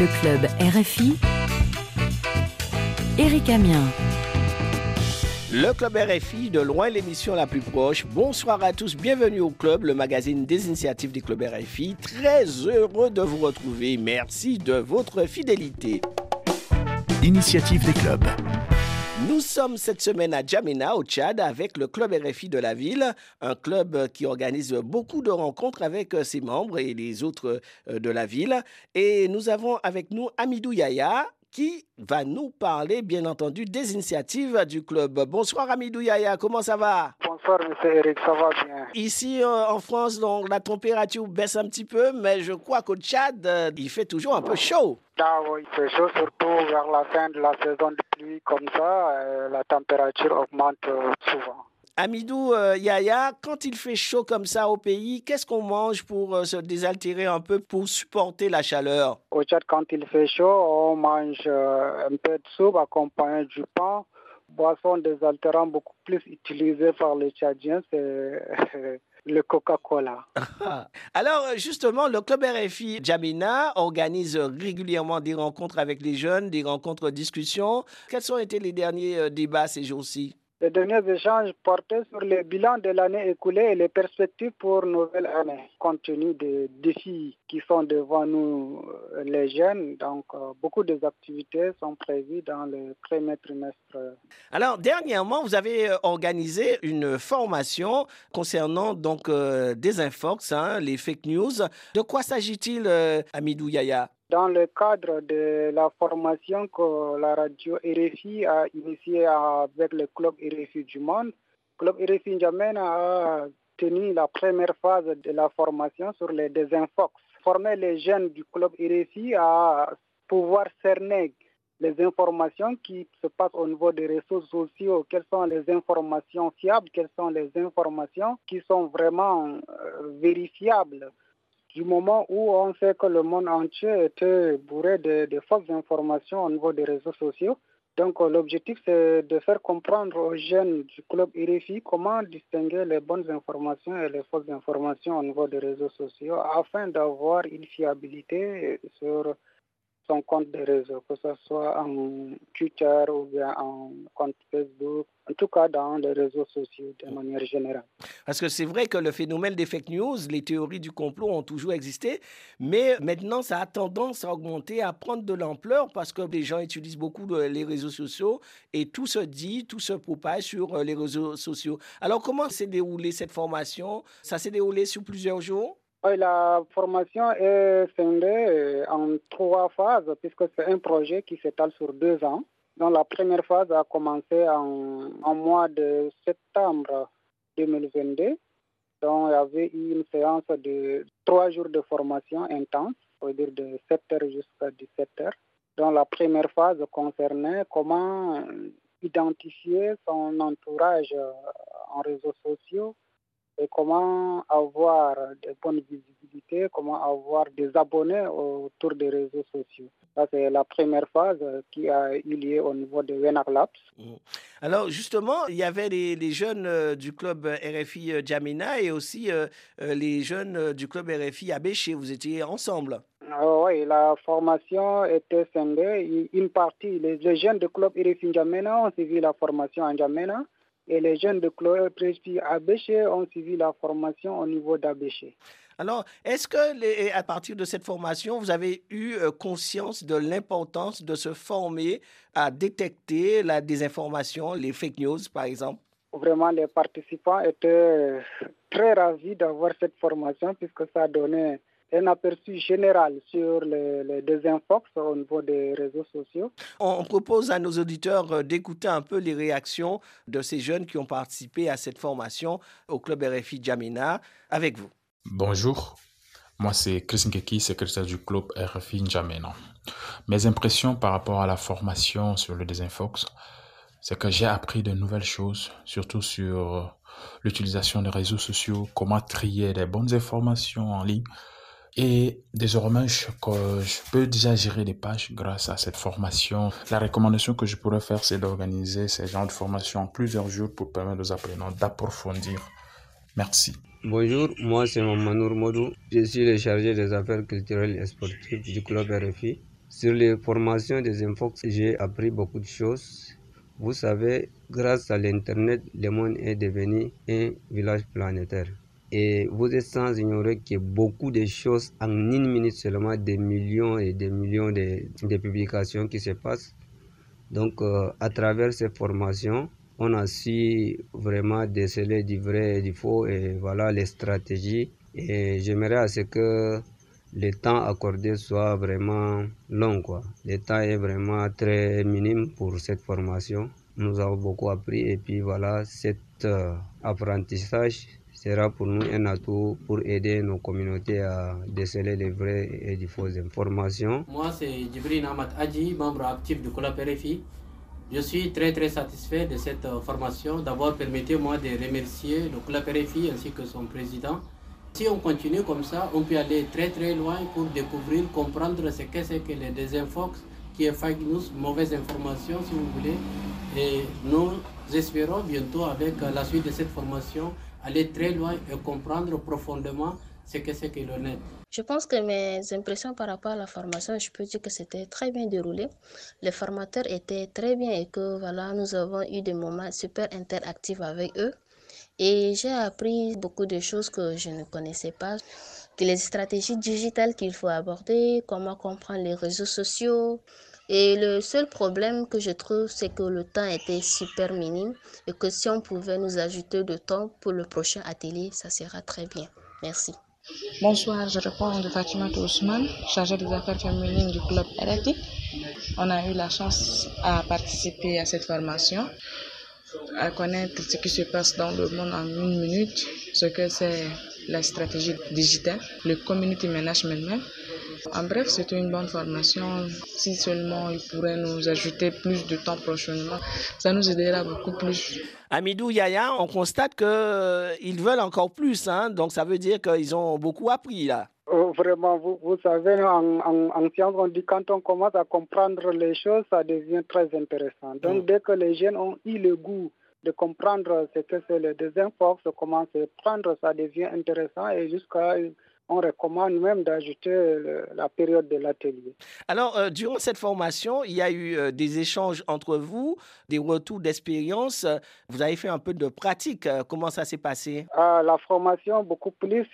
Le club RFI. Eric Amien. Le Club RFI, de loin l'émission la plus proche. Bonsoir à tous, bienvenue au Club, le magazine des initiatives du Club RFI. Très heureux de vous retrouver. Merci de votre fidélité. Initiative des clubs. Nous sommes cette semaine à Djamena, au Tchad, avec le Club RFI de la ville, un club qui organise beaucoup de rencontres avec ses membres et les autres euh, de la ville. Et nous avons avec nous Amidou Yaya, qui va nous parler, bien entendu, des initiatives du club. Bonsoir Amidou Yaya, comment ça va? Bonsoir Monsieur Eric, ça va bien. Ici euh, en France, donc, la température baisse un petit peu, mais je crois qu'au Tchad, euh, il fait toujours un peu chaud. Ah oui, il fait chaud, surtout vers la fin de la saison de pluie, comme ça, euh, la température augmente souvent. Amidou Yaya, quand il fait chaud comme ça au pays, qu'est-ce qu'on mange pour se désaltérer un peu, pour supporter la chaleur? Au Tchad, quand il fait chaud, on mange un peu de soupe accompagné du pain. Boisson désaltérant beaucoup plus utilisée par les Tchadiens, c'est le Coca-Cola. Alors justement, le club RFI Jamina organise régulièrement des rencontres avec les jeunes, des rencontres discussions. Quels ont été les derniers euh, débats ces jours-ci? Les derniers échanges portaient sur le bilan de l'année écoulée et les perspectives pour nouvelle année, compte tenu des défis qui sont devant nous, euh, les jeunes. Donc, euh, beaucoup des activités sont prévues dans le premier trimestre. Alors dernièrement, vous avez euh, organisé une formation concernant donc des infox, hein, les fake news. De quoi s'agit-il, Amidou Yaya? Dans le cadre de la formation que la radio RFI a initiée avec le club RFI du monde, le club RFI N'Djamena a tenu la première phase de la formation sur les désinfox. Former les jeunes du club RFI à pouvoir cerner les informations qui se passent au niveau des réseaux sociaux, quelles sont les informations fiables, quelles sont les informations qui sont vraiment euh, vérifiables? Du moment où on sait que le monde entier était bourré de, fausses informations au niveau des réseaux sociaux, donc euh, l'objectif c'est de faire comprendre aux jeunes du club RFI comment distinguer les bonnes informations et les fausses informations au niveau des réseaux sociaux afin d'avoir une fiabilité sur son compte de réseau, que ce soit en Twitter ou bien en compte Facebook, en tout cas dans les réseaux sociaux de manière générale. Parce que c'est vrai que le phénomène des fake news, les théories du complot ont toujours existé, mais maintenant ça a tendance à augmenter, à prendre de l'ampleur parce que les gens utilisent beaucoup les réseaux sociaux et tout se dit, tout se propage sur euh, les réseaux sociaux. Alors comment s'est déroulée cette formation? Ça s'est déroulé sur plusieurs jours? La formation est scindée euh, en trois phases puisque c'est un projet qui s'étale sur deux ans. La première phase a commencé en, mois de septembre 2022. Donc il y avait eu une séance de trois jours de formation intense, c'est-à-dire de 7 heures jusqu'à 17 heures. Donc la première phase concernait comment identifier son entourage euh, en réseaux sociaux et comment avoir de bonnes visibilités, comment avoir des abonnés autour des réseaux sociaux. Ça, c'est la première phase qui a eu lieu au niveau de Wenar Labs. Alors justement, il y avait les, les jeunes euh, du club euh, RFI euh, Jamina et aussi les jeunes du club RFI Abéché. Vous étiez ensemble. Euh, oui, la formation était scindée. Une partie, les, les jeunes du club RFI N'Djamena ont suivi la formation en N'Djamena et les jeunes du club RFI Abéché ont suivi la formation au niveau d'Abéché. Alors, est-ce que les- à partir de cette formation, vous avez eu euh, conscience de l'importance de se former à détecter la désinformation, les fake news, par exemple? Vraiment, les participants étaient très ravis d'avoir cette formation puisque ça donnait un aperçu général sur les, les désinfox au niveau des réseaux sociaux. On propose à nos auditeurs euh, d'écouter un peu les réactions de ces jeunes qui ont participé à cette formation au club RFI Jamina avec vous. Bonjour, moi c'est Chris Nkeki, secrétaire du club RFI N'Djamena. Mes impressions par rapport à la formation sur le désinfox, c'est que j'ai appris de nouvelles choses, surtout sur euh, l'utilisation des réseaux sociaux, comment trier les bonnes informations en ligne. Et désormais, je, peux déjà gérer des pages grâce à cette formation. La recommandation que je pourrais faire, c'est d'organiser ces genres de formations en plusieurs jours pour permettre aux apprenants d'approfondir. Merci. Bonjour, moi c'est Mamanour Modou. Je suis le chargé des affaires culturelles et sportives du club RFI. Sur les formations des Infox, j'ai appris beaucoup de choses. Vous savez, grâce à l'Internet, le monde est devenu un village planétaire. Et vous êtes sans ignorer que beaucoup de choses, en une minute seulement, des millions et des millions de, de publications qui se passent. Donc, euh, à travers ces formations, on a su vraiment déceler du vrai et du faux et voilà les stratégies. Et j'aimerais à ce que le temps accordé soit vraiment long. Quoi. Le temps est vraiment très minime pour cette formation. Nous avons beaucoup appris et puis voilà, cet euh, apprentissage sera pour nous un atout pour aider nos communautés à déceler les vraies et les fausses informations. Moi, c'est Djibril Ahmad Adji, membre actif du Club RFI. Je suis très très satisfait de cette euh, formation. D'abord, permettez-moi de remercier le Club RFI ainsi que son président. Si on continue comme ça, on peut aller très très loin pour découvrir, comprendre ce que c'est que les désinfox, qui est fake news, mauvaise information si vous voulez. Et nous espérons bientôt avec euh, la suite de cette formation aller très loin et comprendre profondément ce que c'est que net. Je pense que mes impressions par rapport à la formation, je peux dire que c'était très bien déroulé. Les formateurs étaient très bien et que voilà, nous avons eu des moments super interactifs avec eux. Et j'ai appris beaucoup de choses que je ne connaissais pas, les stratégies digitales qu'il faut aborder, comment comprendre les réseaux sociaux, et le seul problème que je trouve, c'est que le temps était super minime et que si on pouvait nous ajouter de temps pour le prochain atelier, ça sera très bien. Merci. Bonsoir, je réponds de Fatima Ousmane, chargée des affaires féminines du club RFI. On a eu la chance à participer à cette formation, à connaître ce qui se passe dans le monde en une minute, ce que c'est la stratégie digitale, le community management même en bref, c'était une bonne formation. Si seulement ils pourraient nous ajouter plus de temps prochainement, ça nous aiderait beaucoup plus. Amidou Yaya, on constate qu'ils euh, veulent encore plus, hein? donc ça veut dire qu'ils ont beaucoup appris là. Oh, vraiment, vous, vous savez, en, en, science, on dit quand on commence à comprendre les choses, ça devient très intéressant. Donc, mm. dès que les jeunes ont eu le goût de comprendre ce que c'est le désinfo, commence à prendre, ça devient intéressant et jusqu'à on recommande même d'ajouter la période de l'atelier. Alors, euh, durant cette formation, il y a eu euh, des échanges entre vous, des retours d'expérience. Vous avez fait un peu de pratique. Euh, comment ça s'est passé? Ah, La formation, beaucoup plus,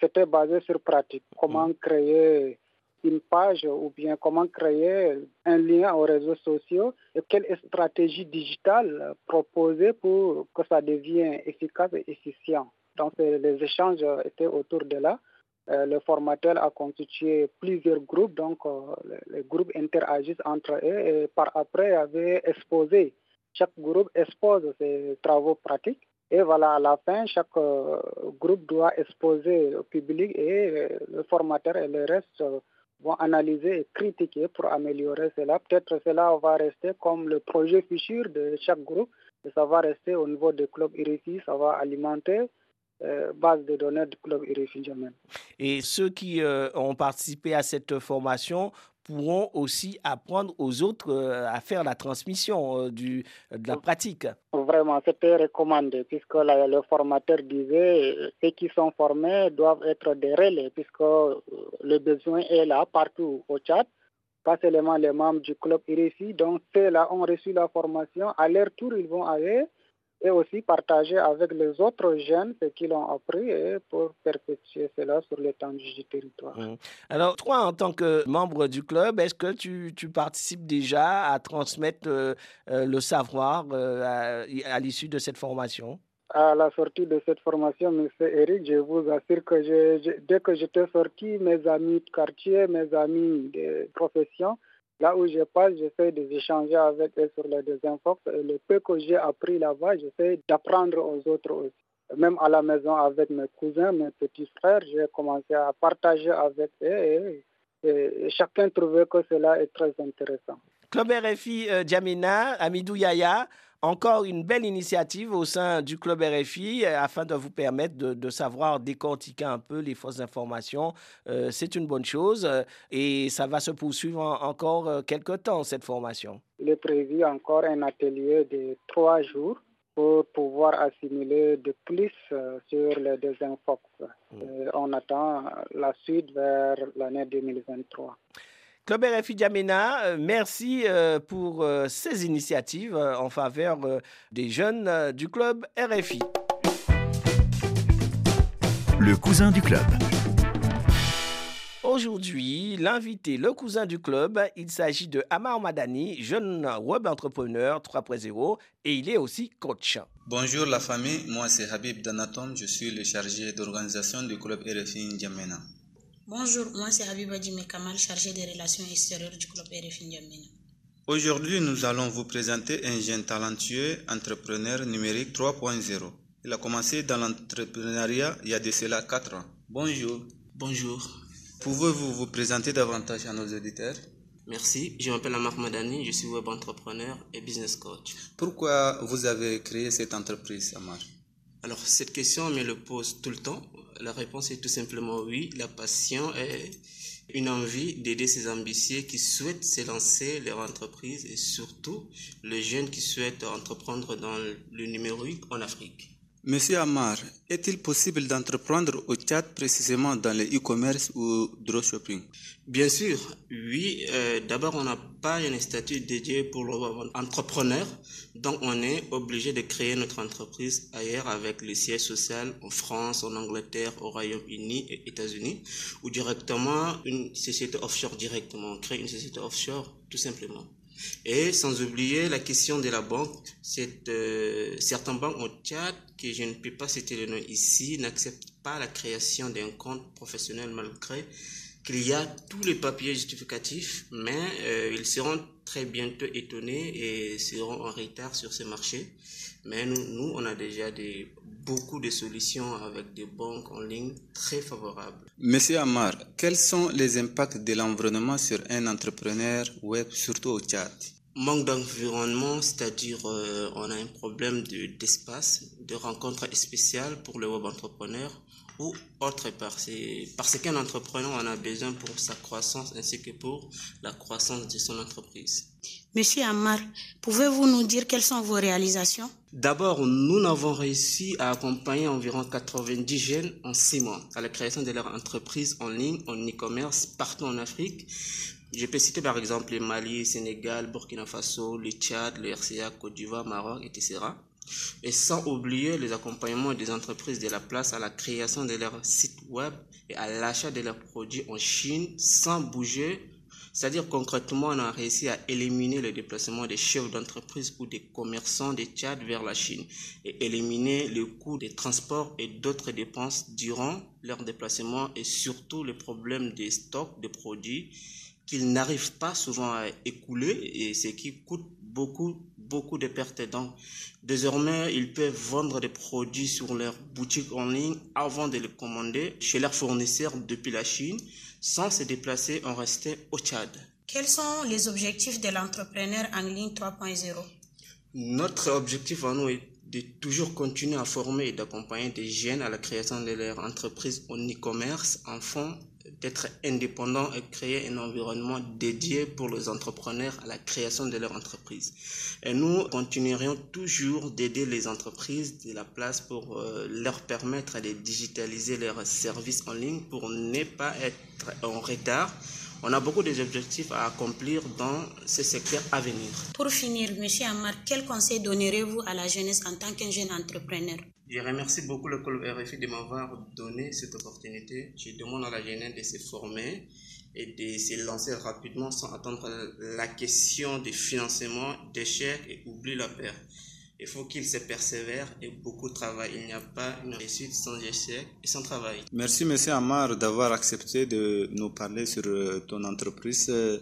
c'était basé sur pratique. Comment mmh. créer une page ou bien comment créer un lien aux réseaux sociaux et quelle stratégie digitale proposer pour que ça devienne efficace et efficient. Donc les échanges étaient autour de là. Euh, le formateur a constitué plusieurs groupes, donc euh, les, groupes interagissent entre eux et par après avait exposé. Chaque groupe expose ses travaux pratiques et voilà, à la fin, chaque euh, groupe doit exposer au public et le formateur et le reste vont analyser et critiquer pour améliorer cela. Peut-être cela va rester comme le projet futur de chaque groupe, et ça va rester au niveau des clubs IRIFI, ça va alimenter base de données du club Irréfinjamin. Et ceux qui euh, ont participé à cette formation pourront aussi apprendre aux autres euh, à faire la transmission du, de la pratique. Vraiment, c'était recommandé puisque le formateur disait ceux qui sont formés doivent être des relais puisque le besoin est là partout au Tchad pas seulement les membres du club IREFI. Donc, ceux-là ont reçu la formation. À leur tour, ils vont aller et aussi partager avec les autres jeunes ce qu'ils ont appris et pour perpétuer cela sur l'étendue du territoire. Mmh. Alors, toi, en tant que membre du club, est-ce que tu, tu, participes déjà à transmettre euh, euh, le savoir euh, à, l'issue de cette formation? À la sortie de cette formation, M. Eric, je vous assure que dès que j'étais sorti, mes amis de quartier, mes amis de profession, Là où je passe, j'essaie d'échanger avec eux sur les désinfox. Et le peu que j'ai appris là-bas, j'essaie d'apprendre aux autres aussi. Même à la maison avec mes cousins, mes petits frères, j'ai commencé à partager avec eux et, chacun trouvait que cela est très intéressant. Club RFI euh, Amidou Yaya, encore une belle initiative au sein du Club RFI euh, afin de vous permettre de, savoir décortiquer un peu les fausses informations. Euh, c'est une bonne chose euh, et ça va se poursuivre encore quelques temps, cette formation. Il est prévu encore un atelier de trois jours pour pouvoir assimiler de plus sur les désinfox. Mm. on attend la suite vers l'année 2023. Club RFI Djamena, euh, merci euh, pour euh, ces initiatives en faveur des jeunes du club RFI. Le cousin du club. Aujourd'hui, l'invité, le cousin du club, il s'agit de Amar Madani, jeune web entrepreneur 3.0 et il est aussi coach. Bonjour la famille, moi c'est Habib Danatom, je suis le chargé d'organisation du club RFI N'Djamena. Bonjour, moi c'est Habib Adjime Kamal, chargé des relations extérieures du club RFI N'Djamena. Aujourd'hui, nous allons vous présenter un jeune talentueux entrepreneur numérique 3.0. Il a commencé dans l'entrepreneuriat il y a de cela 4 ans. Bonjour. Bonjour. Pouvez-vous vous présenter davantage à nos auditeurs? Merci, je m'appelle Amar Madani, je suis web entrepreneur et business coach. Pourquoi vous avez créé cette entreprise, Amar? Alors, cette question, on me le pose tout le temps. La réponse est tout simplement oui. La passion est une envie d'aider ces ambitieux qui souhaitent se lancer leur entreprise et surtout les jeunes qui souhaitent entreprendre dans le numérique en Afrique. Monsieur Amar, est-il possible d'entreprendre au Tchad précisément dans le e-commerce ou dropshipping Bien sûr, oui. Euh, D'abord, on n'a pas un statut dédié pour l'entrepreneur, donc on est obligé de créer notre entreprise ailleurs avec le siège social en France, en Angleterre, au Royaume-Uni et États-Unis, ou directement une société offshore directement. On crée une société offshore tout simplement. Et sans oublier la question de la banque, c'est euh, certaines banques au Tchad, que je ne peux pas citer le nom ici, n'acceptent pas la création d'un compte professionnel malgré qu'il y a tous les papiers justificatifs, mais euh, ils seront très bientôt étonnés et seront en retard sur ce marché. Mais nous, nous on a déjà des, beaucoup de solutions avec des banques en ligne très favorables. Monsieur Amar, quels sont les impacts de l'environnement sur un entrepreneur web, surtout au Tchad? Manque d'environnement, c'est-à-dire euh, on a un problème d'espace, de, rencontres spéciales pour le web entrepreneur ou autre part. Parce qu'un entrepreneur en a besoin pour sa croissance ainsi que pour la croissance de son entreprise. Monsieur Amar, pouvez-vous nous dire quelles sont vos réalisations? D'abord, nous avons réussi à accompagner environ 90 jeunes en 6 mois à la création de leur entreprise en ligne, en e-commerce, partout en Afrique. Je peux citer par exemple le Mali, Sénégal, Burkina Faso, le Tchad, le RCA, Côte d'Ivoire, Maroc, etc. Et sans oublier les accompagnements des entreprises de la place à la création de leur site web et à l'achat de leurs produits en Chine sans bouger c'est-à-dire concrètement, on a réussi à éliminer le déplacement des chefs d'entreprise ou des commerçants des Tchad vers la Chine et éliminer le coût des transports et d'autres dépenses durant leur déplacement et surtout le problème des stocks de produits qu'ils n'arrivent pas souvent à écouler et ce qui coûte beaucoup beaucoup de pertes. Donc, désormais, ils peuvent vendre des produits sur leur boutique en ligne avant de les commander chez leurs fournisseurs depuis la Chine sans se déplacer, on restait au Tchad. Quels sont les objectifs de l'entrepreneur en ligne 3.0 Notre objectif à nous est de toujours continuer à former et d'accompagner des jeunes à la création de leur entreprise en e-commerce, en fond d'être indépendants et créer un environnement dédié pour les entrepreneurs à la création de leur entreprise. Et nous continuerons toujours d'aider les entreprises de la place pour euh, leur permettre de digitaliser leurs services en ligne pour ne pas être en retard. On a beaucoup d'objectifs à accomplir dans ce secteur à venir. Pour finir, Monsieur Amar, quel conseil donnerez-vous à la jeunesse en tant qu'un jeune entrepreneur? Je remercie beaucoup le club RFI de m'avoir donné cette opportunité. Je demande à la jeunesse de se former et de se lancer rapidement sans attendre la question de financement, d'échec et oublie la peur. Il faut qu'il se persévère et beaucoup travaillent. Il n'y a pas une réussite sans échec et sans travail. Merci, Monsieur Amar, d'avoir accepté de nous parler sur euh, ton entreprise euh,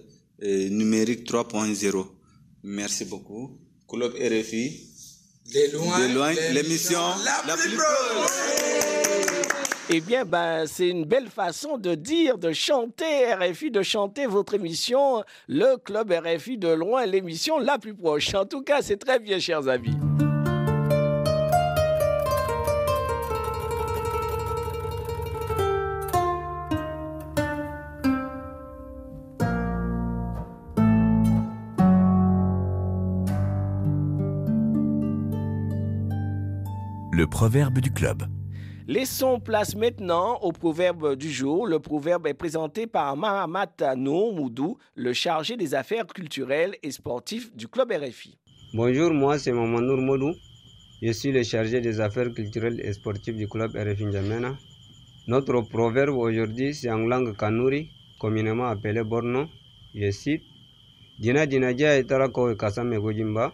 numérique 3.0. Merci beaucoup. Club RFI, de loin, l'émission la, plus proche. Eh bien, ben, c'est une belle façon de dire, de chanter RFI, de chanter votre émission, le club RFI de loin, l'émission la plus proche. En tout cas, c'est très bien, chers amis. Le proverbe du club. Laissons place maintenant au proverbe du jour. Le proverbe est présenté par Mahamat Moudou, le chargé des affaires culturelles et sportives du club RFI. Bonjour, moi c'est Mamanour Modou. Je suis le chargé des affaires culturelles et sportives du club RFI N'Djamena. Notre proverbe aujourd'hui, c'est en langue kanuri, communément appelé Borno. Je cite Dina Dinaja etara kowe kasame gojimba,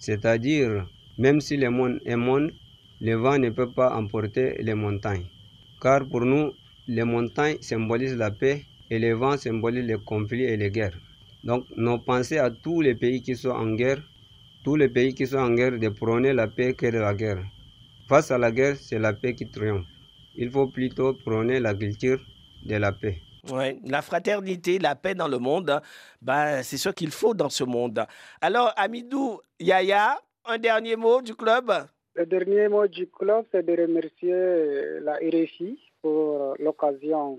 c'est-à-dire, même si le monde est monde, le vent ne peut pas emporter les montagnes. Car pour nous, les montagnes symbolisent la paix et le vent symbolise les conflits et les guerres. Donc, nos pensées à tous les pays qui sont en guerre, tous les pays qui sont en guerre, de prôner la paix que de la guerre. Face à la guerre, c'est la paix qui triomphe. Il faut plutôt prôner la culture de la paix. Ouais, la fraternité, la paix dans le monde, ben, c'est ce qu'il faut dans ce monde. Alors, Amidou Yaya, un dernier mot du club? Le dernier mot du club, c'est de remercier la RFI pour l'occasion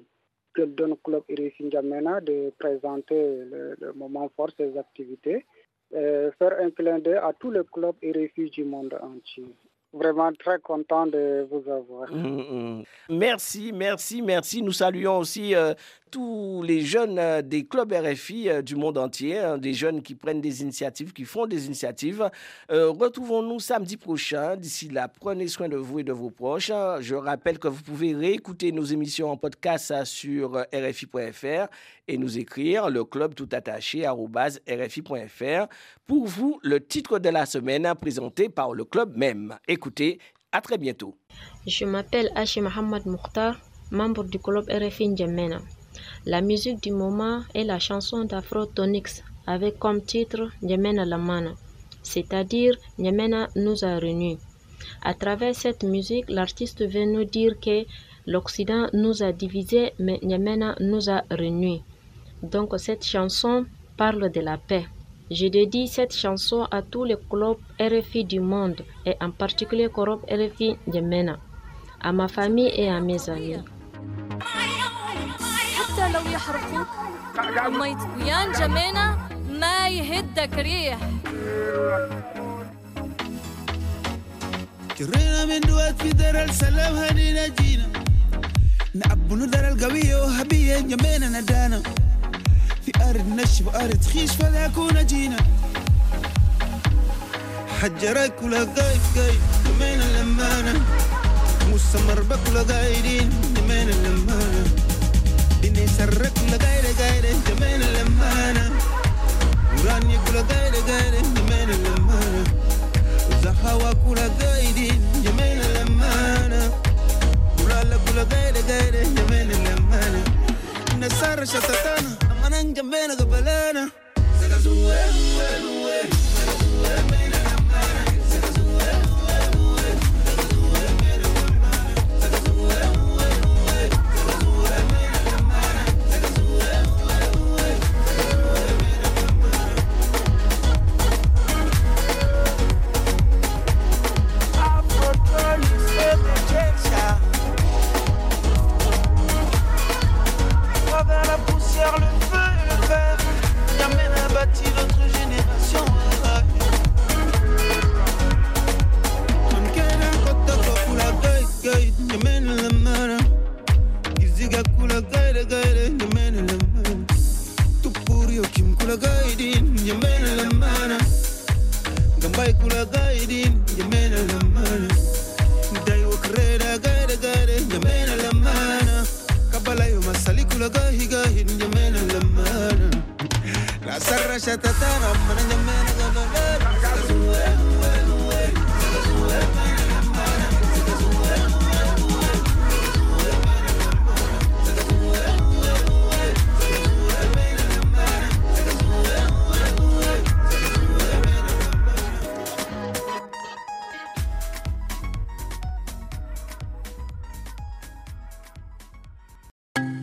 que donne le club RFI N'Djamena de présenter le, moment fort, ses activités, et faire un clin d'œil à tous les clubs RFI du monde entier vraiment très content de vous avoir. Mmh, mmh. Merci, merci, merci. Nous saluons aussi euh, tous les jeunes euh, des clubs RFI euh, du monde entier, hein, des jeunes qui prennent des initiatives, qui font des initiatives. Retrouvons-nous samedi prochain. D'ici là, prenez soin de vous et de vos proches. Je rappelle que vous pouvez réécouter nos émissions en podcast sur rfi.fr et nous écrire le club tout attaché rfi.fr. Pour vous, le titre de la semaine présenté par le club même. Écoutez, à très bientôt. Je m'appelle Hachi Mohamed Mokhtar, membre du club RFI N'Djamena. La musique du moment est la chanson d'Afro-Tonix avec comme titre N'Djamena Lamana, c'est-à-dire N'Djamena nous a réunis. À travers cette musique, l'artiste veut nous dire que l'Occident nous a divisés, mais N'Djamena nous a réunis. Donc cette chanson parle de la paix. Je dédie cette chanson à tous les clubs RFI du monde et en particulier Club RFI de Mena, à ma famille et à mes amis. لو يحرقوك ويان جمينا ما يهدك ريح. جرينا من دوات في دار السلام هنينا جينا. نعبنو دار القوية وهبية جمينا ندانا. في أرض نشف وأرض خيش فلا كون جينا. حجرك كل قايف قايف جمينا لمانا Shut that down, I'm gonna